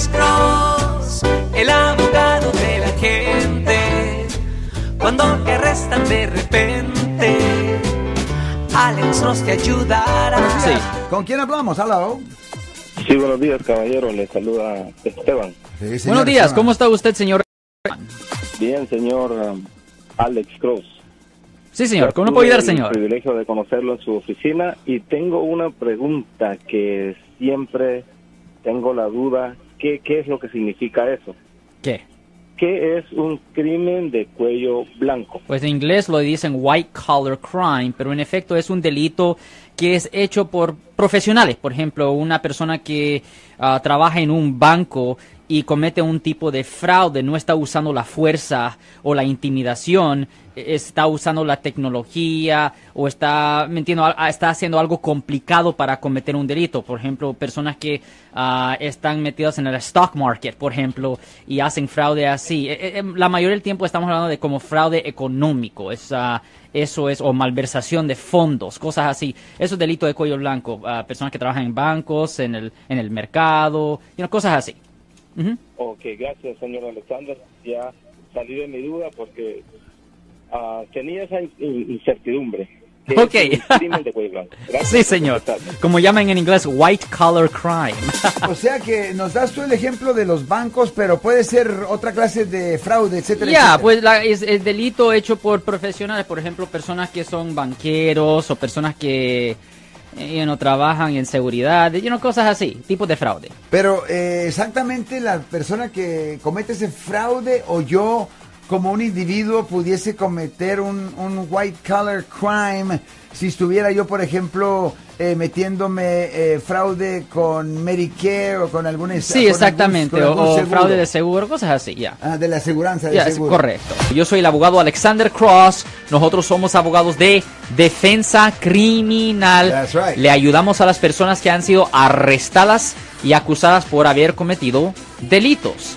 Alex Cross, el abogado de la gente. Cuando te arrestan de repente, Alex Cross te ayudará. Sí. ¿Con quién hablamos? Hello. Sí, buenos días, caballero. Le saluda Esteban. Sí, Buenos días, Esteban. ¿cómo está usted, señor? Bien, señor um, Alex Cross. Sí, señor, ¿cómo puedo ayudar, señor? el privilegio de conocerlo en su oficina y tengo una pregunta que siempre tengo la duda. ¿Qué, qué es lo que significa eso? ¿Qué? ¿Qué es un crimen de cuello blanco? Pues en inglés lo dicen white collar crime, pero en efecto es un delito que es hecho por profesionales. Por ejemplo, una persona que ah, trabaja en un banco y comete un tipo de fraude, no está usando la fuerza o la intimidación, e- está usando la tecnología o está, me entiendo, está haciendo algo complicado para cometer un delito. Por ejemplo, personas que ah, están metidas en el stock market, por ejemplo, y hacen fraude así. E- e- la mayoría del tiempo estamos hablando de como fraude económico. Es, ah, eso es, o malversación de fondos, cosas así. Eso es delito de cuello blanco. Ah, personas que trabajan en bancos, en el, en el mercado, you know, cosas así. Ujú. Ok, gracias, señor Alexander. Ya salí de mi duda porque ah, tenía esa in- in- incertidumbre. ¿Qué Ok. es crimen de cuello blanco? Gracias Sí, señor. Como llaman en inglés, white collar crime. O sea que nos das tú el ejemplo de los bancos, pero puede ser otra clase de fraude, etcétera. Ya, etcétera. pues la- es, es delito hecho por profesionales, por ejemplo, personas que son banqueros o personas que eh, you know, trabajan en seguridad, you know, cosas así, tipos de fraude. Pero eh, exactamente la persona que comete ese fraude o yo como un individuo pudiese cometer un, un white collar crime si estuviera yo, por ejemplo, eh, metiéndome eh, fraude con Medicare o con algún es- Sí, algún- exactamente, o, algún o seguro. fraude de seguro, cosas así, ya. Ah, de la aseguranza de seguro. correcto. Yo soy el abogado Alexander Cross. Nosotros somos abogados de defensa criminal. That's right. Le ayudamos a las personas que han sido arrestadas y acusadas por haber cometido delitos.